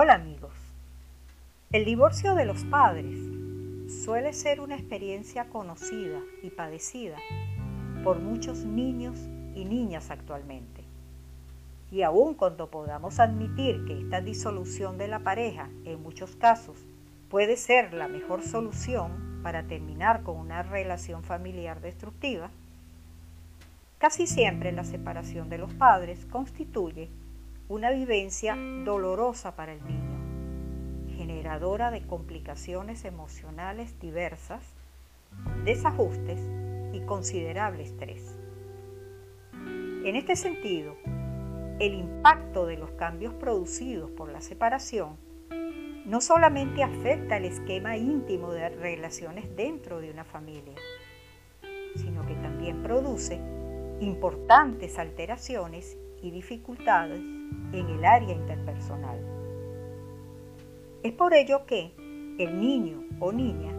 Hola amigos. El divorcio de los padres suele ser una experiencia conocida y padecida por muchos niños y niñas actualmente. Y aun cuando podamos admitir que esta disolución de la pareja en muchos casos puede ser la mejor solución para terminar con una relación familiar destructiva, casi siempre la separación de los padres constituye una vivencia dolorosa para el niño, generadora de complicaciones emocionales diversas, desajustes y considerable estrés. En este sentido, el impacto de los cambios producidos por la separación no solamente afecta el esquema íntimo de relaciones dentro de una familia, sino que también produce importantes alteraciones y dificultades en el área interpersonal. Es por ello que el niño o niña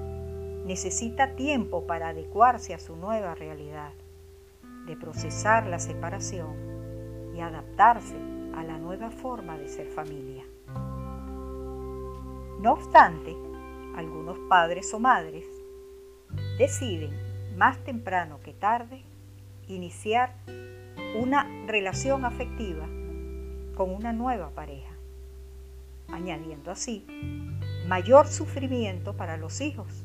necesita tiempo para adecuarse a su nueva realidad, de procesar la separación y adaptarse a la nueva forma de ser familia. No obstante, algunos padres o madres deciden más temprano que tarde iniciar una relación afectiva con una nueva pareja, añadiendo así mayor sufrimiento para los hijos,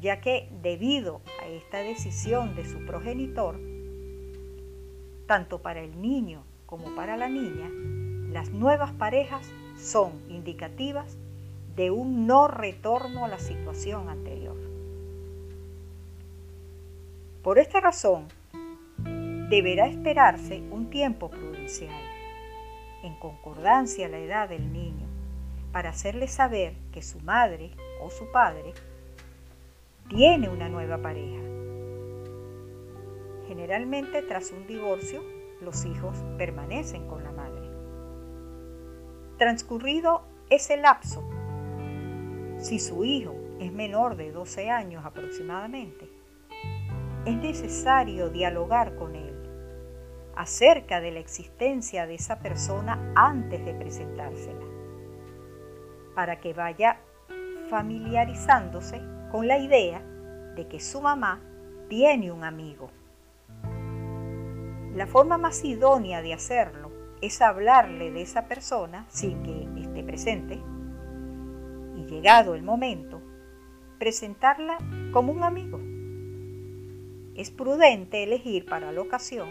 ya que debido a esta decisión de su progenitor, tanto para el niño como para la niña, las nuevas parejas son indicativas de un no retorno a la situación anterior. Por esta razón, deberá esperarse un tiempo prudencial, en concordancia a la edad del niño, para hacerle saber que su madre o su padre tiene una nueva pareja Generalmente tras un divorcio, los hijos permanecen con la madre. Transcurrido ese lapso, si su hijo es menor de 12 años aproximadamente, es necesario dialogar con él acerca de la existencia de esa persona antes de presentársela, para que vaya familiarizándose con la idea de que su mamá tiene un amigo. La forma más idónea de hacerlo es hablarle de esa persona sin que esté presente y llegado el momento, presentarla como un amigo. Es prudente elegir para la ocasión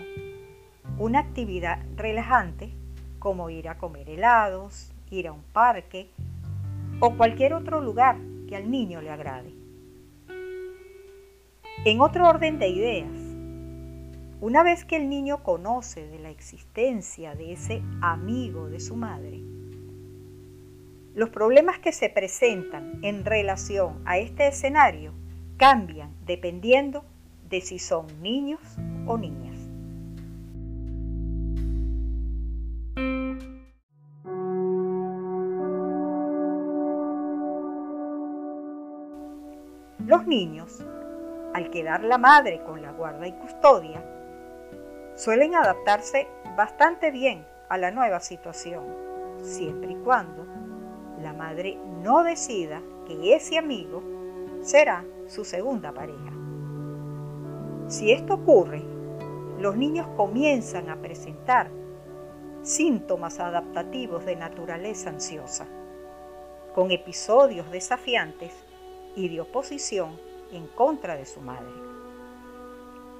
una actividad relajante como ir a comer helados, ir a un parque o cualquier otro lugar que al niño le agrade. En otro orden de ideas, una vez que el niño conoce de la existencia de ese amigo de su madre, los problemas que se presentan en relación a este escenario cambian dependiendo de si son niños o niñas. Los niños, al quedar la madre con la guarda y custodia, suelen adaptarse bastante bien a la nueva situación, siempre y cuando la madre no decida que ese amigo será su segunda pareja. Si esto ocurre, los niños comienzan a presentar síntomas adaptativos de naturaleza ansiosa, con episodios desafiantes y de oposición en contra de su madre.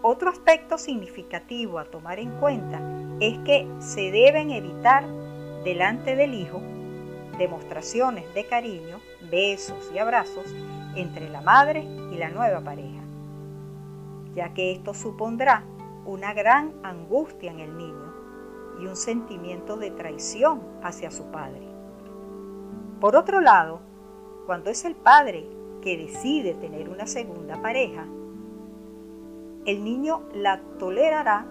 Otro aspecto significativo a tomar en cuenta es que se deben evitar delante del hijo demostraciones de cariño, besos y abrazos entre la madre y la nueva pareja, ya que esto supondrá una gran angustia en el niño y un sentimiento de traición hacia su padre. Por otro lado, cuando es el padre que decide tener una segunda pareja, el niño la tolerará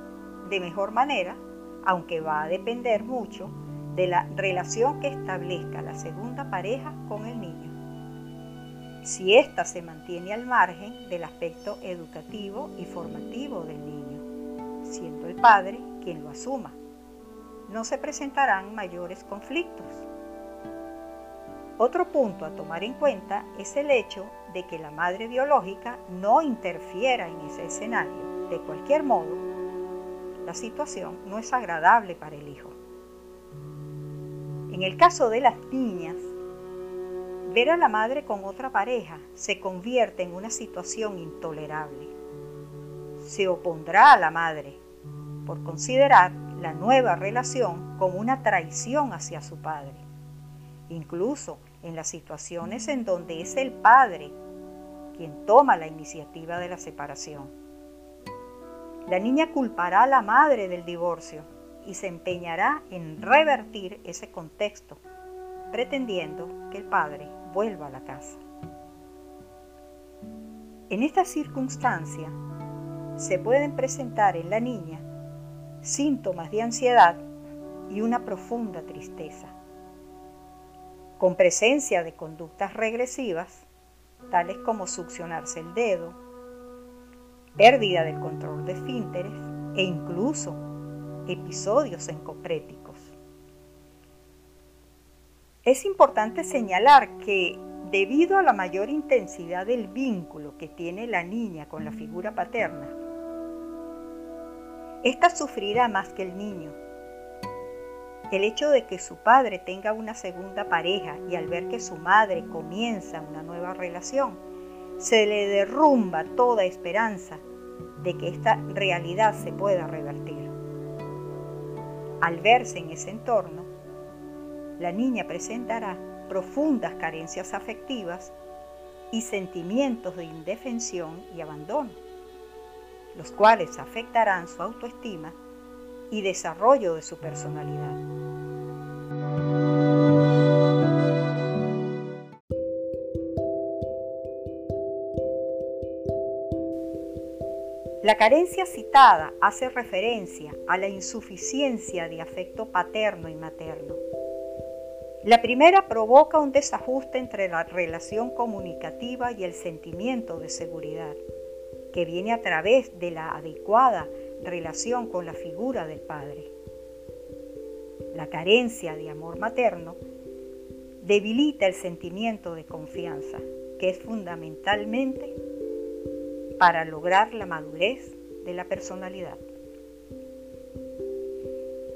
de mejor manera, aunque va a depender mucho de la relación que establezca la segunda pareja con el niño. Si ésta se mantiene al margen del aspecto educativo y formativo del niño, siendo el padre quien lo asuma, no se presentarán mayores conflictos. Otro punto a tomar en cuenta es el hecho de que la madre biológica no interfiera en ese escenario. De cualquier modo, la situación no es agradable para el hijo. En el caso de las niñas, ver a la madre con otra pareja se convierte en una situación intolerable. Se opondrá a la madre por considerar la nueva relación como una traición hacia su padre, incluso en las situaciones en donde es el padre quien toma la iniciativa de la separación. La niña culpará a la madre del divorcio y se empeñará en revertir ese contexto, pretendiendo que el padre vuelva a la casa. En esta circunstancia se pueden presentar en la niña síntomas de ansiedad y una profunda tristeza, con presencia de conductas regresivas, tales como succionarse el dedo, pérdida del control de esfínteres e incluso episodios encopréticos. Es importante señalar que debido a la mayor intensidad del vínculo que tiene la niña con la figura paterna, esta sufrirá más que el niño. El hecho de que su padre tenga una segunda pareja y al ver que su madre comienza una nueva relación, se le derrumba toda esperanza de que esta realidad se pueda revertir. Al verse en ese entorno, la niña presentará profundas carencias afectivas y sentimientos de indefensión y abandono los cuales afectarán su autoestima y desarrollo de su personalidad. La carencia citada hace referencia a la insuficiencia de afecto paterno y materno. La primera provoca un desajuste entre la relación comunicativa y el sentimiento de seguridad que viene a través de la adecuada relación con la figura del padre. La carencia de amor materno debilita el sentimiento de confianza, que es fundamentalmente para lograr la madurez de la personalidad.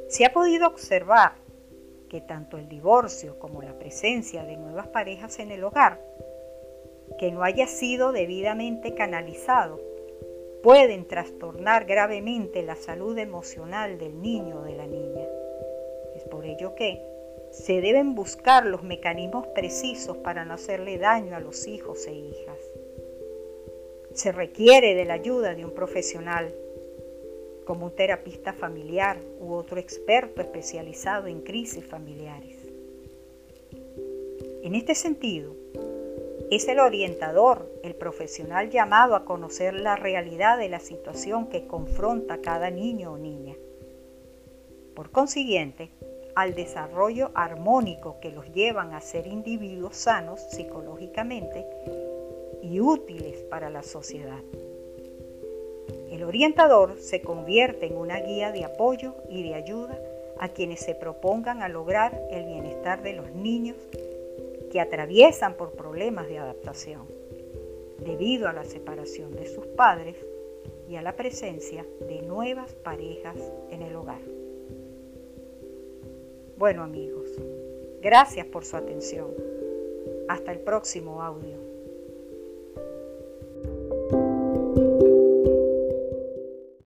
Se ha podido observar que tanto el divorcio como la presencia de nuevas parejas en el hogar que no haya sido debidamente canalizado pueden trastornar gravemente la salud emocional del niño o de la niña. Es por ello que se deben buscar los mecanismos precisos para no hacerle daño a los hijos e hijas. Se requiere de la ayuda de un profesional, como un terapista familiar u otro experto especializado en crisis familiares. En este sentido, es el orientador, el profesional llamado a conocer la realidad de la situación que confronta cada niño o niña. Por consiguiente, al desarrollo armónico que los llevan a ser individuos sanos psicológicamente útiles para la sociedad. El orientador se convierte en una guía de apoyo y de ayuda a quienes se propongan a lograr el bienestar de los niños que atraviesan por problemas de adaptación debido a la separación de sus padres y a la presencia de nuevas parejas en el hogar. Bueno amigos, gracias por su atención. Hasta el próximo audio.